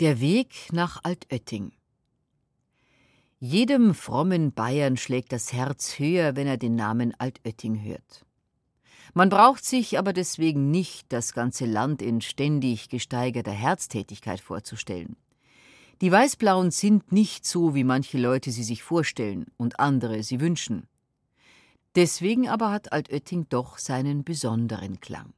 Der Weg nach Altötting. Jedem frommen Bayern schlägt das Herz höher, wenn er den Namen Altötting hört. Man braucht sich aber deswegen nicht das ganze Land in ständig gesteigerter Herztätigkeit vorzustellen. Die Weißblauen sind nicht so, wie manche Leute sie sich vorstellen und andere sie wünschen. Deswegen aber hat Altötting doch seinen besonderen Klang.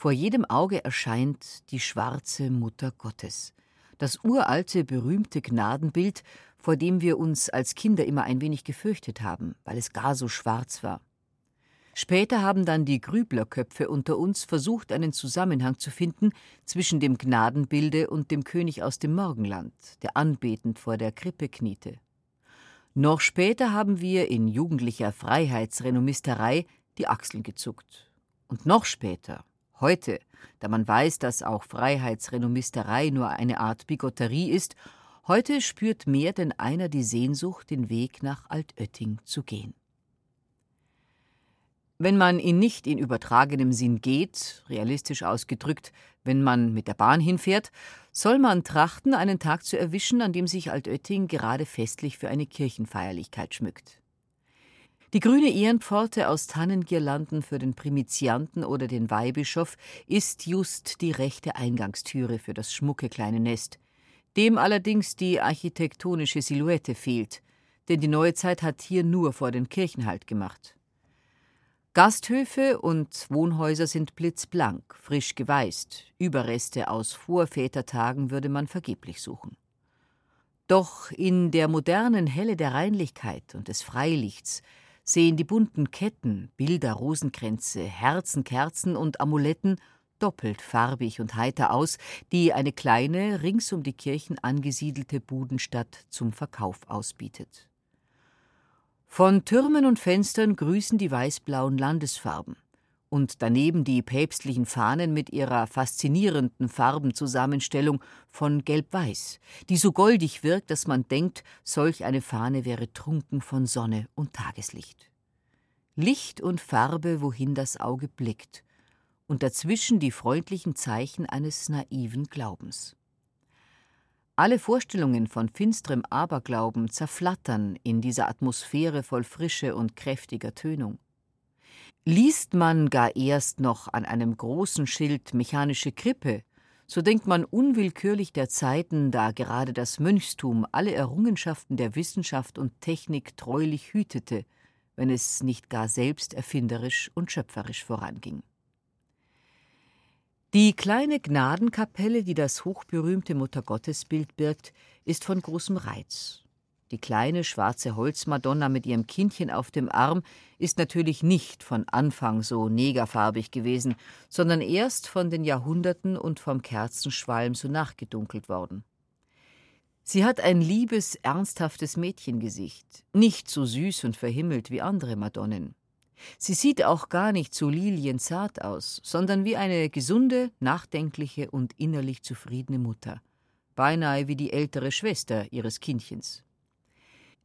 Vor jedem Auge erscheint die schwarze Mutter Gottes, das uralte, berühmte Gnadenbild, vor dem wir uns als Kinder immer ein wenig gefürchtet haben, weil es gar so schwarz war. Später haben dann die Grüblerköpfe unter uns versucht, einen Zusammenhang zu finden zwischen dem Gnadenbilde und dem König aus dem Morgenland, der anbetend vor der Krippe kniete. Noch später haben wir in jugendlicher Freiheitsrenomisterei die Achseln gezuckt. Und noch später, Heute, da man weiß, dass auch Freiheitsrenomisterei nur eine Art Bigotterie ist, heute spürt mehr denn einer die Sehnsucht, den Weg nach Altötting zu gehen. Wenn man ihn nicht in übertragenem Sinn geht, realistisch ausgedrückt, wenn man mit der Bahn hinfährt, soll man trachten, einen Tag zu erwischen, an dem sich Altötting gerade festlich für eine Kirchenfeierlichkeit schmückt. Die grüne Ehrenpforte aus Tannengirlanden für den Primizianten oder den Weihbischof ist just die rechte Eingangstüre für das schmucke kleine Nest, dem allerdings die architektonische Silhouette fehlt, denn die Neuzeit hat hier nur vor den Kirchen Halt gemacht. Gasthöfe und Wohnhäuser sind blitzblank, frisch geweißt, Überreste aus Vorvätertagen würde man vergeblich suchen. Doch in der modernen Helle der Reinlichkeit und des Freilichts sehen die bunten Ketten, Bilder, Rosenkränze, Herzen, Kerzen und Amuletten doppelt farbig und heiter aus, die eine kleine, rings um die Kirchen angesiedelte Budenstadt zum Verkauf ausbietet. Von Türmen und Fenstern grüßen die weißblauen Landesfarben und daneben die päpstlichen Fahnen mit ihrer faszinierenden Farbenzusammenstellung von Gelb-Weiß, die so goldig wirkt, dass man denkt, solch eine Fahne wäre trunken von Sonne und Tageslicht. Licht und Farbe, wohin das Auge blickt, und dazwischen die freundlichen Zeichen eines naiven Glaubens. Alle Vorstellungen von finsterem Aberglauben zerflattern in dieser Atmosphäre voll Frische und kräftiger Tönung. Liest man gar erst noch an einem großen Schild mechanische Krippe, so denkt man unwillkürlich der Zeiten, da gerade das Mönchstum alle Errungenschaften der Wissenschaft und Technik treulich hütete, wenn es nicht gar selbst erfinderisch und schöpferisch voranging. Die kleine Gnadenkapelle, die das hochberühmte Muttergottesbild birgt, ist von großem Reiz. Die kleine schwarze Holzmadonna mit ihrem Kindchen auf dem Arm ist natürlich nicht von Anfang so negerfarbig gewesen, sondern erst von den Jahrhunderten und vom Kerzenschwalm so nachgedunkelt worden. Sie hat ein liebes, ernsthaftes Mädchengesicht, nicht so süß und verhimmelt wie andere Madonnen. Sie sieht auch gar nicht so lilienzart aus, sondern wie eine gesunde, nachdenkliche und innerlich zufriedene Mutter, beinahe wie die ältere Schwester ihres Kindchens.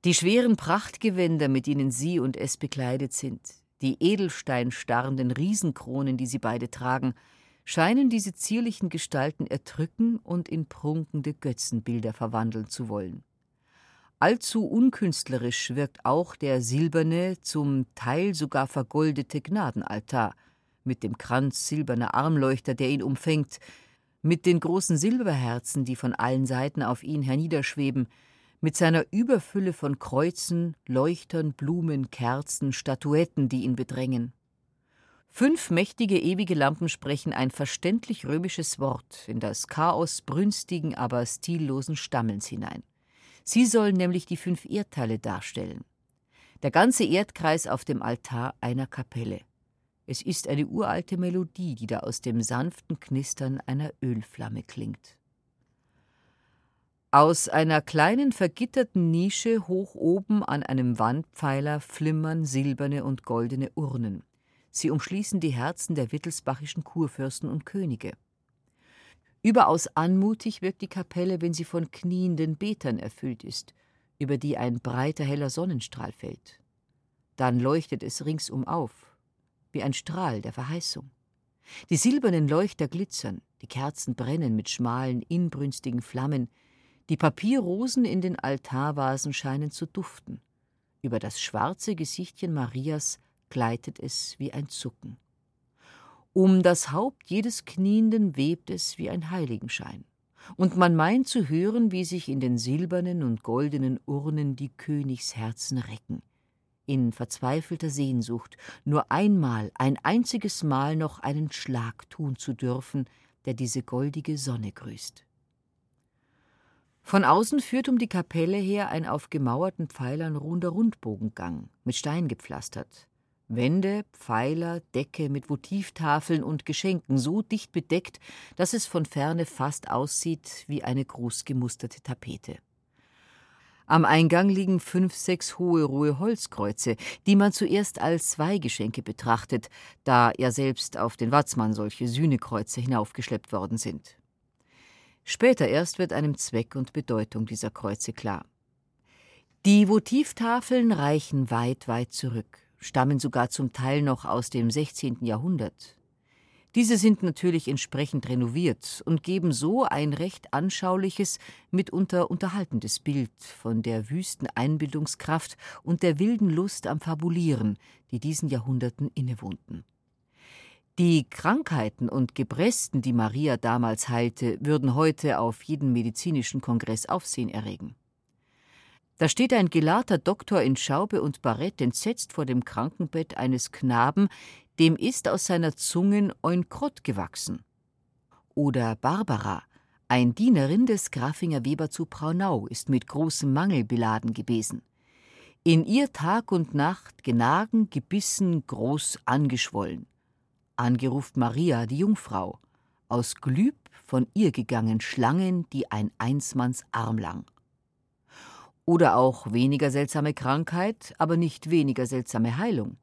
Die schweren Prachtgewänder, mit denen sie und es bekleidet sind, die edelsteinstarrenden Riesenkronen, die sie beide tragen, scheinen diese zierlichen Gestalten erdrücken und in prunkende Götzenbilder verwandeln zu wollen. Allzu unkünstlerisch wirkt auch der silberne, zum Teil sogar vergoldete Gnadenaltar, mit dem Kranz silberner Armleuchter, der ihn umfängt, mit den großen Silberherzen, die von allen Seiten auf ihn herniederschweben, mit seiner Überfülle von Kreuzen, Leuchtern, Blumen, Kerzen, Statuetten, die ihn bedrängen. Fünf mächtige ewige Lampen sprechen ein verständlich römisches Wort in das Chaos brünstigen, aber stillosen Stammelns hinein. Sie sollen nämlich die fünf Erdteile darstellen. Der ganze Erdkreis auf dem Altar einer Kapelle. Es ist eine uralte Melodie, die da aus dem sanften Knistern einer Ölflamme klingt. Aus einer kleinen vergitterten Nische hoch oben an einem Wandpfeiler flimmern silberne und goldene Urnen. Sie umschließen die Herzen der wittelsbachischen Kurfürsten und Könige. Überaus anmutig wirkt die Kapelle, wenn sie von knienden Betern erfüllt ist, über die ein breiter heller Sonnenstrahl fällt. Dann leuchtet es ringsum auf, wie ein Strahl der Verheißung. Die silbernen Leuchter glitzern, die Kerzen brennen mit schmalen, inbrünstigen Flammen, die Papierrosen in den Altarvasen scheinen zu duften. Über das schwarze Gesichtchen Marias gleitet es wie ein Zucken. Um das Haupt jedes Knienden webt es wie ein Heiligenschein. Und man meint zu hören, wie sich in den silbernen und goldenen Urnen die Königsherzen recken. In verzweifelter Sehnsucht, nur einmal, ein einziges Mal noch einen Schlag tun zu dürfen, der diese goldige Sonne grüßt. Von außen führt um die Kapelle her ein auf gemauerten Pfeilern ruhender Rundbogengang, mit Stein gepflastert. Wände, Pfeiler, Decke mit Votivtafeln und Geschenken so dicht bedeckt, dass es von ferne fast aussieht wie eine groß gemusterte Tapete. Am Eingang liegen fünf, sechs hohe rohe Holzkreuze, die man zuerst als Weihgeschenke betrachtet, da ja selbst auf den Watzmann solche Sühnekreuze hinaufgeschleppt worden sind. Später erst wird einem Zweck und Bedeutung dieser Kreuze klar. Die Votivtafeln reichen weit, weit zurück stammen sogar zum Teil noch aus dem 16. Jahrhundert. Diese sind natürlich entsprechend renoviert und geben so ein recht anschauliches, mitunter unterhaltendes Bild von der wüsten Einbildungskraft und der wilden Lust am Fabulieren, die diesen Jahrhunderten innewohnten. Die Krankheiten und Gebresten, die Maria damals heilte, würden heute auf jeden medizinischen Kongress Aufsehen erregen. Da steht ein gelahrter Doktor in Schaube und Barett entsetzt vor dem Krankenbett eines Knaben, dem ist aus seiner Zungen ein Krott gewachsen. Oder Barbara, ein Dienerin des Grafinger Weber zu Braunau, ist mit großem Mangel beladen gewesen. In ihr Tag und Nacht genagen, gebissen, groß angeschwollen. Angeruft Maria, die Jungfrau, aus Glüb von ihr gegangen Schlangen, die ein Einsmanns Arm lang. Oder auch weniger seltsame Krankheit, aber nicht weniger seltsame Heilung.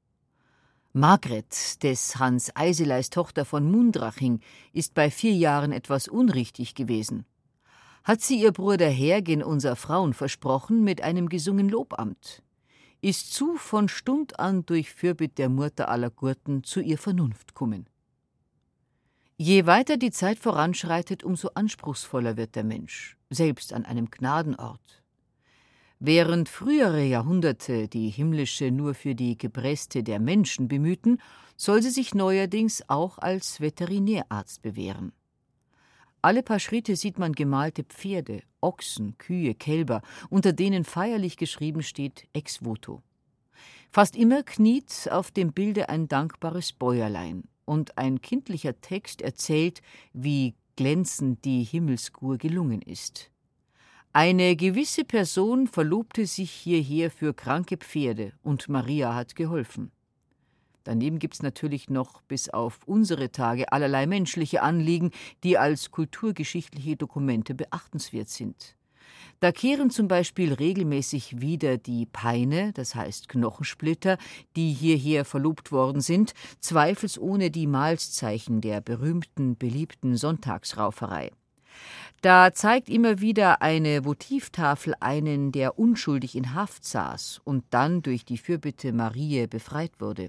Margret, des Hans Eiseleis Tochter von Mundraching, ist bei vier Jahren etwas unrichtig gewesen. Hat sie ihr Bruder Hergen unser Frauen versprochen mit einem gesungen Lobamt. Ist zu von Stund an durch Fürbitt der Mutter aller Gurten zu ihr Vernunft kommen. Je weiter die Zeit voranschreitet, umso anspruchsvoller wird der Mensch, selbst an einem Gnadenort. Während frühere Jahrhunderte die himmlische nur für die Gebräste der Menschen bemühten, soll sie sich neuerdings auch als Veterinärarzt bewähren. Alle paar Schritte sieht man gemalte Pferde, Ochsen, Kühe, Kälber, unter denen feierlich geschrieben steht Ex voto. Fast immer kniet auf dem Bilde ein dankbares Bäuerlein, und ein kindlicher Text erzählt, wie glänzend die Himmelskur gelungen ist. Eine gewisse Person verlobte sich hierher für kranke Pferde und Maria hat geholfen. Daneben gibt's natürlich noch bis auf unsere Tage allerlei menschliche Anliegen, die als kulturgeschichtliche Dokumente beachtenswert sind. Da kehren zum Beispiel regelmäßig wieder die Peine, das heißt Knochensplitter, die hierher verlobt worden sind, zweifelsohne die Mahlzeichen der berühmten, beliebten Sonntagsrauferei. Da zeigt immer wieder eine Votivtafel einen, der unschuldig in Haft saß und dann durch die Fürbitte Marie befreit wurde.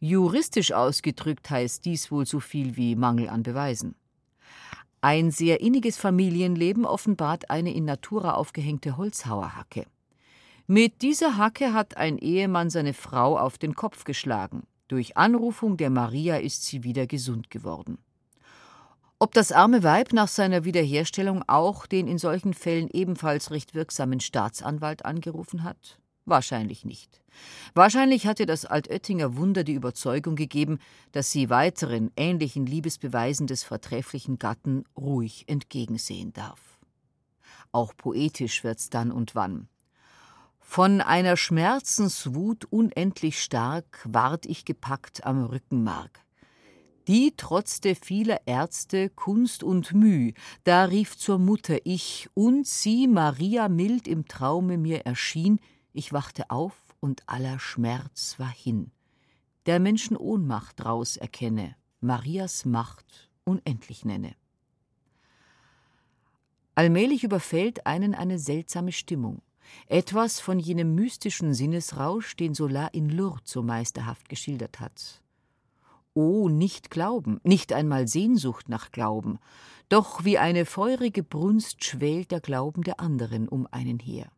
Juristisch ausgedrückt heißt dies wohl so viel wie Mangel an Beweisen. Ein sehr inniges Familienleben offenbart eine in Natura aufgehängte Holzhauerhacke. Mit dieser Hacke hat ein Ehemann seine Frau auf den Kopf geschlagen. Durch Anrufung der Maria ist sie wieder gesund geworden. Ob das arme Weib nach seiner Wiederherstellung auch den in solchen Fällen ebenfalls recht wirksamen Staatsanwalt angerufen hat? Wahrscheinlich nicht. Wahrscheinlich hatte das Altöttinger Wunder die Überzeugung gegeben, dass sie weiteren ähnlichen Liebesbeweisen des vortrefflichen Gatten ruhig entgegensehen darf. Auch poetisch wird's dann und wann. Von einer Schmerzenswut unendlich stark ward ich gepackt am Rückenmark die trotzte vieler Ärzte Kunst und Müh, da rief zur Mutter ich, und sie, Maria, mild im Traume mir erschien, ich wachte auf und aller Schmerz war hin. Der Menschen Ohnmacht draus erkenne, Marias Macht unendlich nenne. Allmählich überfällt einen eine seltsame Stimmung, etwas von jenem mystischen Sinnesrausch, den Solar in Lourdes so meisterhaft geschildert hat. Oh, nicht Glauben, nicht einmal Sehnsucht nach Glauben, doch wie eine feurige Brunst schwelt der Glauben der anderen um einen her.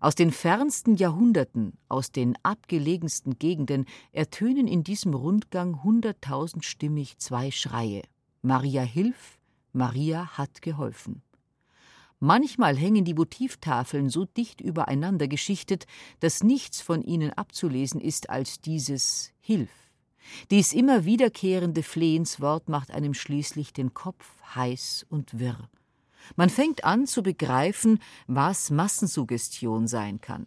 Aus den fernsten Jahrhunderten, aus den abgelegensten Gegenden ertönen in diesem Rundgang hunderttausendstimmig zwei Schreie. Maria hilf, Maria hat geholfen. Manchmal hängen die Votivtafeln so dicht übereinander geschichtet, dass nichts von ihnen abzulesen ist als dieses Hilf. Dies immer wiederkehrende Flehenswort macht einem schließlich den Kopf heiß und wirr. Man fängt an zu begreifen, was Massensuggestion sein kann.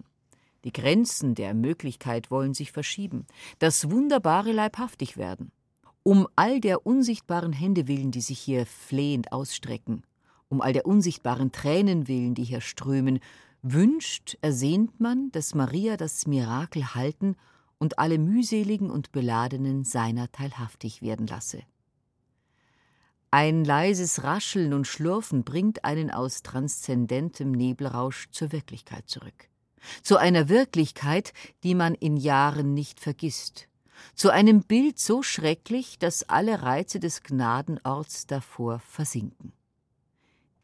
Die Grenzen der Möglichkeit wollen sich verschieben, das Wunderbare leibhaftig werden. Um all der unsichtbaren Hände willen, die sich hier flehend ausstrecken, um all der unsichtbaren Tränen willen, die hier strömen, wünscht, ersehnt man, dass Maria das Mirakel halten und alle mühseligen und Beladenen seiner teilhaftig werden lasse. Ein leises Rascheln und Schlurfen bringt einen aus transzendentem Nebelrausch zur Wirklichkeit zurück. Zu einer Wirklichkeit, die man in Jahren nicht vergisst. Zu einem Bild so schrecklich, dass alle Reize des Gnadenorts davor versinken.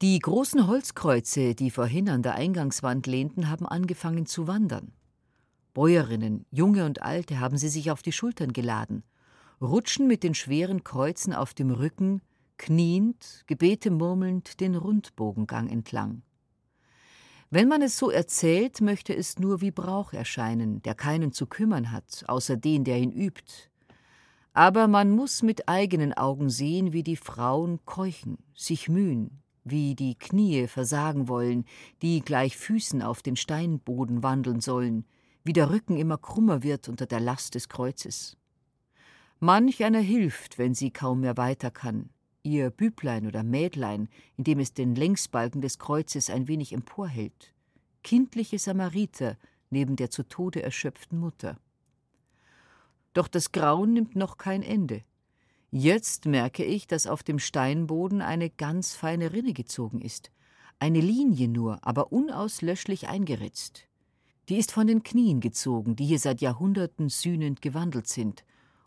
Die großen Holzkreuze, die vorhin an der Eingangswand lehnten, haben angefangen zu wandern. Bäuerinnen, junge und alte, haben sie sich auf die Schultern geladen, rutschen mit den schweren Kreuzen auf dem Rücken kniend, Gebete murmelnd den Rundbogengang entlang. Wenn man es so erzählt, möchte es nur wie Brauch erscheinen, der keinen zu kümmern hat, außer den, der ihn übt. Aber man muss mit eigenen Augen sehen, wie die Frauen keuchen, sich mühen, wie die Knie versagen wollen, die gleich Füßen auf den Steinboden wandeln sollen, wie der Rücken immer krummer wird unter der Last des Kreuzes. Manch einer hilft, wenn sie kaum mehr weiter kann, ihr Büblein oder Mädlein, indem es den Längsbalken des Kreuzes ein wenig emporhält, kindliche Samariter neben der zu Tode erschöpften Mutter. Doch das Grauen nimmt noch kein Ende. Jetzt merke ich, dass auf dem Steinboden eine ganz feine Rinne gezogen ist, eine Linie nur, aber unauslöschlich eingeritzt. Die ist von den Knien gezogen, die hier seit Jahrhunderten sühnend gewandelt sind,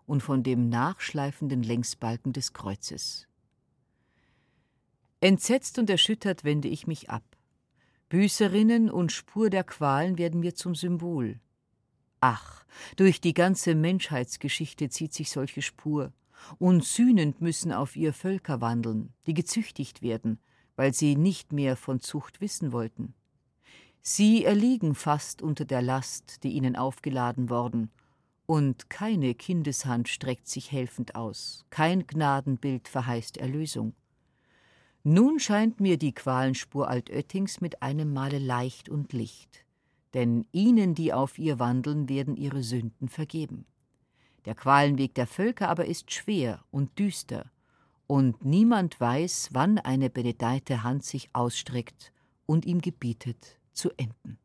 und von dem nachschleifenden Längsbalken des Kreuzes. Entsetzt und erschüttert wende ich mich ab. Büßerinnen und Spur der Qualen werden mir zum Symbol. Ach, durch die ganze Menschheitsgeschichte zieht sich solche Spur, und sühnend müssen auf ihr Völker wandeln, die gezüchtigt werden, weil sie nicht mehr von Zucht wissen wollten. Sie erliegen fast unter der Last, die ihnen aufgeladen worden, und keine Kindeshand streckt sich helfend aus, kein Gnadenbild verheißt Erlösung. Nun scheint mir die Qualenspur Altöttings mit einem Male leicht und licht, denn ihnen, die auf ihr wandeln, werden ihre Sünden vergeben. Der Qualenweg der Völker aber ist schwer und düster, und niemand weiß, wann eine benedeite Hand sich ausstreckt und ihm gebietet zu enden.